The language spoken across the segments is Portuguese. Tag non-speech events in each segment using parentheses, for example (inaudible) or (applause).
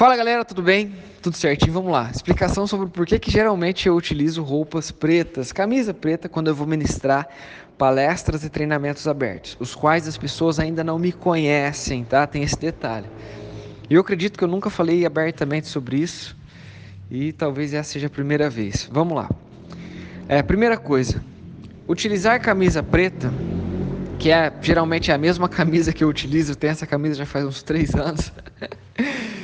Fala galera, tudo bem? Tudo certinho? Vamos lá. Explicação sobre por que, que geralmente eu utilizo roupas pretas, camisa preta, quando eu vou ministrar palestras e treinamentos abertos, os quais as pessoas ainda não me conhecem, tá? Tem esse detalhe. Eu acredito que eu nunca falei abertamente sobre isso e talvez essa seja a primeira vez. Vamos lá. É, primeira coisa, utilizar camisa preta, que é geralmente é a mesma (laughs) camisa que eu utilizo, eu tenho essa camisa já faz uns três anos. (laughs)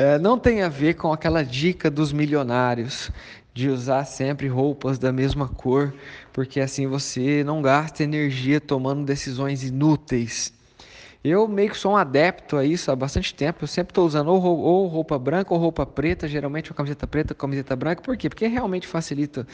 É, não tem a ver com aquela dica dos milionários de usar sempre roupas da mesma cor, porque assim você não gasta energia tomando decisões inúteis. Eu meio que sou um adepto a isso há bastante tempo. Eu sempre estou usando ou, ou, roupa branca ou roupa preta, geralmente uma camiseta preta, camiseta branca. Por quê? Porque realmente facilita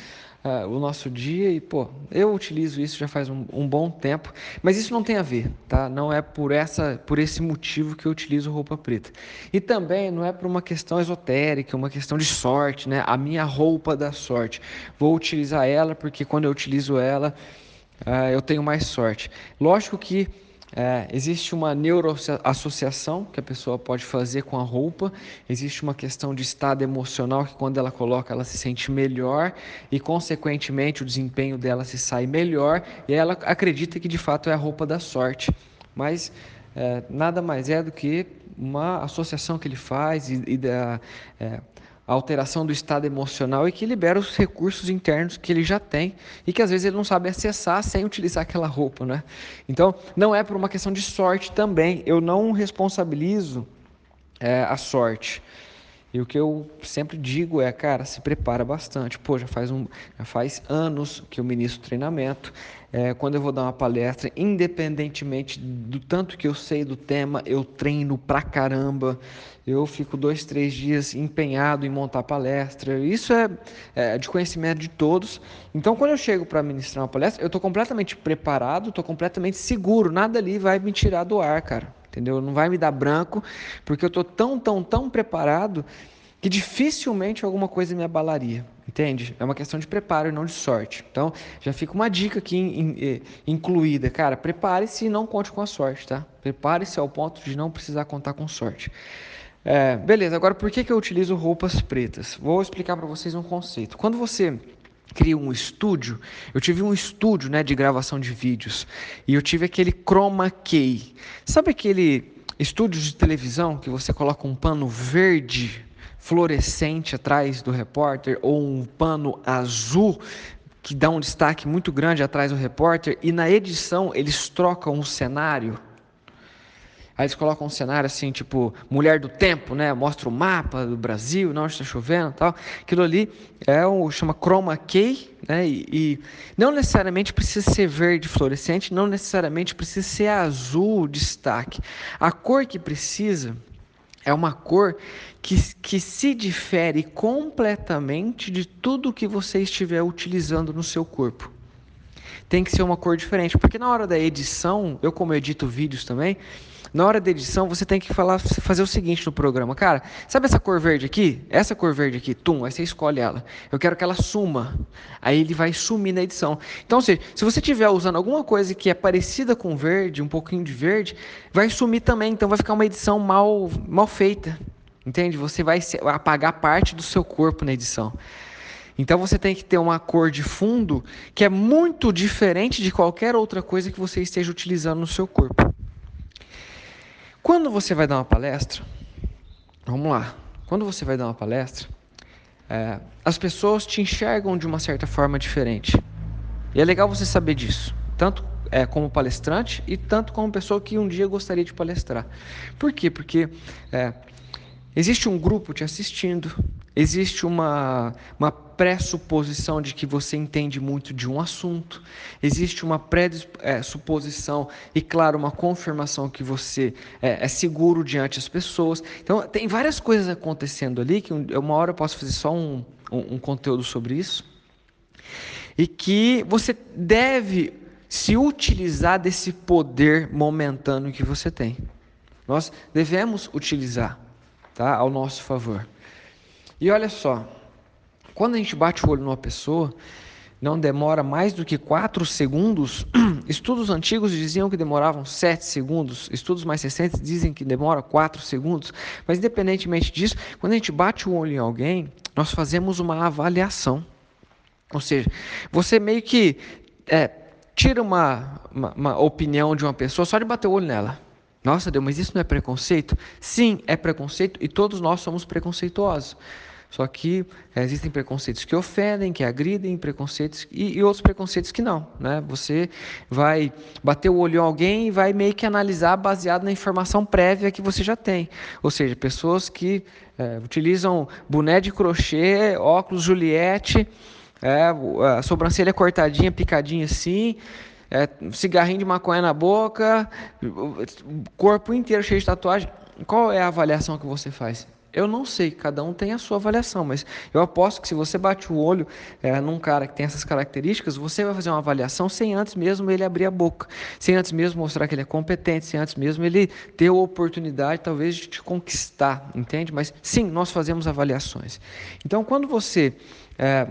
uh, o nosso dia e, pô, eu utilizo isso já faz um, um, bom tempo. Mas isso não tem a ver, tá? Não é por, essa, por esse motivo que eu utilizo roupa preta. E também não é por uma questão esotérica, uma questão de sorte, né? A minha roupa da sorte. Vou utilizar ela porque quando eu utilizo ela, uh, eu tenho mais sorte. Lógico que é, existe uma neuroassociação que a pessoa pode fazer com a roupa, existe uma questão de estado emocional que quando ela coloca ela se sente melhor e consequentemente o desempenho dela se sai melhor e ela acredita que de fato é a roupa da sorte. Mas é, nada mais é do que uma associação que ele faz e, e da, é, a alteração do estado emocional e que libera os recursos internos que ele já tem e que às vezes ele não sabe acessar sem utilizar aquela roupa, né? Então, não é por uma questão de sorte também. Eu não responsabilizo é, a sorte. E o que eu sempre digo é, cara, se prepara bastante. Pô, já faz, um, já faz anos que eu ministro treinamento. É, quando eu vou dar uma palestra, independentemente do tanto que eu sei do tema, eu treino pra caramba. Eu fico dois, três dias empenhado em montar palestra. Isso é, é de conhecimento de todos. Então, quando eu chego para ministrar uma palestra, eu estou completamente preparado, estou completamente seguro. Nada ali vai me tirar do ar, cara entendeu? Não vai me dar branco, porque eu estou tão, tão, tão preparado que dificilmente alguma coisa me abalaria, entende? É uma questão de preparo e não de sorte. Então, já fica uma dica aqui in, in, eh, incluída, cara, prepare-se e não conte com a sorte, tá? Prepare-se ao ponto de não precisar contar com sorte. É, beleza, agora por que, que eu utilizo roupas pretas? Vou explicar para vocês um conceito. Quando você cria um estúdio. Eu tive um estúdio, né, de gravação de vídeos e eu tive aquele chroma key. Sabe aquele estúdio de televisão que você coloca um pano verde fluorescente atrás do repórter ou um pano azul que dá um destaque muito grande atrás do repórter e na edição eles trocam o cenário? Aí eles colocam um cenário assim, tipo, mulher do tempo, né? Mostra o mapa do Brasil, não está chovendo tal. Aquilo ali é o chama chroma key, né? E, e, não necessariamente precisa ser verde fluorescente, não necessariamente precisa ser azul destaque. A cor que precisa é uma cor que, que se difere completamente de tudo que você estiver utilizando no seu corpo. Tem que ser uma cor diferente, porque na hora da edição, eu como edito vídeos também, na hora da edição, você tem que falar, fazer o seguinte no programa. Cara, sabe essa cor verde aqui? Essa cor verde aqui, tum, aí você escolhe ela. Eu quero que ela suma. Aí ele vai sumir na edição. Então, se, se você estiver usando alguma coisa que é parecida com verde, um pouquinho de verde, vai sumir também. Então vai ficar uma edição mal, mal feita. Entende? Você vai apagar parte do seu corpo na edição. Então você tem que ter uma cor de fundo que é muito diferente de qualquer outra coisa que você esteja utilizando no seu corpo. Quando você vai dar uma palestra, vamos lá, quando você vai dar uma palestra, é, as pessoas te enxergam de uma certa forma diferente. E é legal você saber disso, tanto é, como palestrante e tanto como pessoa que um dia gostaria de palestrar. Por quê? Porque é, existe um grupo te assistindo, Existe uma, uma pressuposição de que você entende muito de um assunto, existe uma pressuposição e, claro, uma confirmação que você é, é, seguro diante das pessoas. Então, tem várias coisas acontecendo ali que uma hora eu posso fazer só um, um, um conteúdo sobre isso, e que você deve se utilizar desse poder momentâneo que você tem. Nós devemos utilizar tá, ao nosso favor. E olha só, quando a gente bate o olho numa pessoa, não demora mais do que 4 segundos. (clears throat) Estudos antigos diziam que demoravam 7 segundos, estudos mais recentes dizem que demora 4 segundos. Mas, independentemente disso, quando a gente bate o olho em alguém, nós fazemos uma avaliação. Ou seja, você meio que é, tira uma, uma, uma opinião de uma pessoa só de bater o olho nela. Nossa, Deus, mas isso não é preconceito? Sim, é preconceito e todos nós somos preconceituosos. Só que é, existem preconceitos que ofendem, que agridem, preconceitos e, e, outros preconceitos que não. Né? Você vai bater o olho em alguém e vai meio que analisar baseado na informação prévia que você já tem. Ou seja, pessoas que é, utilizam boné de crochê, óculos Juliette, é, a sobrancelha cortadinha, picadinha assim, é, cigarrinho de maconha na boca, corpo inteiro cheio de tatuagem. Qual é a avaliação que você faz? Eu não sei, cada um tem a sua avaliação, mas eu aposto que se você bate o olho é, num cara que tem essas características, você vai fazer uma avaliação sem antes mesmo ele abrir a boca, sem antes mesmo mostrar que ele é competente, sem antes mesmo ele ter a oportunidade, talvez, de te conquistar, entende? Mas sim, nós fazemos avaliações. Então, quando você é,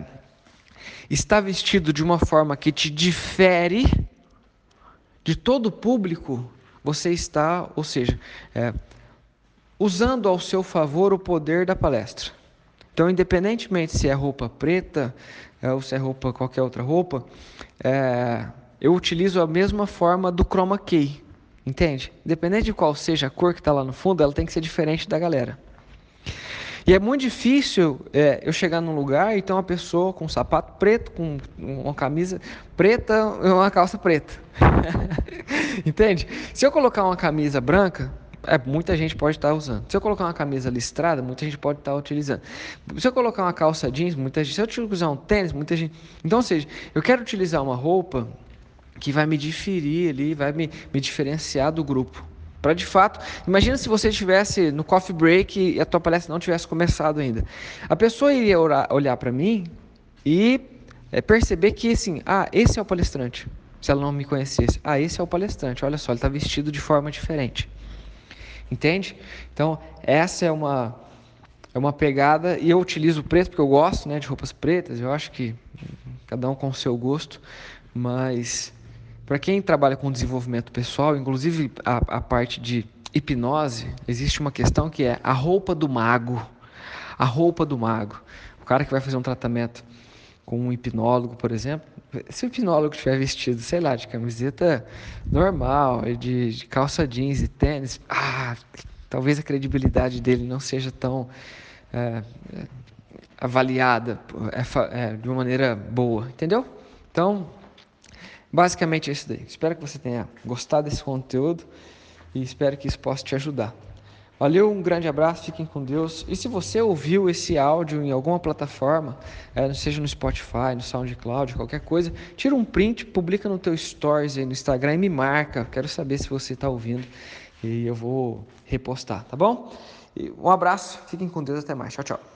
está vestido de uma forma que te difere de todo o público, você está, ou seja, é, usando ao seu favor o poder da palestra. Então, independentemente se é roupa preta é, ou se é roupa qualquer outra roupa, é, eu utilizo a mesma forma do chroma key, entende? Independente de qual seja a cor que está lá no fundo, ela tem que ser diferente da galera. E é muito difícil é, eu chegar num lugar e ter uma pessoa com um sapato preto, com uma camisa preta e uma calça preta. (laughs) Entende? Se eu colocar uma camisa branca, é, muita gente pode estar usando. Se eu colocar uma camisa listrada, muita gente pode estar utilizando. Se eu colocar uma calça jeans, muita gente. Se eu utilizar um tênis, muita gente. Então, ou seja, eu quero utilizar uma roupa que vai me diferir ali, vai me, me diferenciar do grupo. Para de fato, imagina se você estivesse no coffee break e a tua palestra não tivesse começado ainda. A pessoa iria orar, olhar para mim e é, perceber que assim, ah, esse é o palestrante. Se ela não me conhecesse, ah, esse é o palestrante. Olha só, ele está vestido de forma diferente. Entende? Então, essa é uma é uma pegada e eu utilizo preto porque eu gosto, né, de roupas pretas. Eu acho que cada um com o seu gosto, mas para quem trabalha com desenvolvimento pessoal, inclusive a, a parte de hipnose, existe uma questão que é a roupa do mago. A roupa do mago. O cara que vai fazer um tratamento com um hipnólogo, por exemplo, se o hipnólogo estiver vestido, sei lá, de camiseta normal, de, de calça jeans e tênis, ah, talvez a credibilidade dele não seja tão é, avaliada é, é, de uma maneira boa, entendeu? Então, Basicamente é isso daí. Espero que você tenha gostado desse conteúdo e espero que isso possa te ajudar. Valeu, um grande abraço, fiquem com Deus. E se você ouviu esse áudio em alguma plataforma, é, seja no Spotify, no SoundCloud, qualquer coisa, tira um print, publica no teu stories aí no Instagram e me marca. Quero saber se você está ouvindo e eu vou repostar, tá bom? Um abraço, fiquem com Deus, até mais. Tchau, tchau.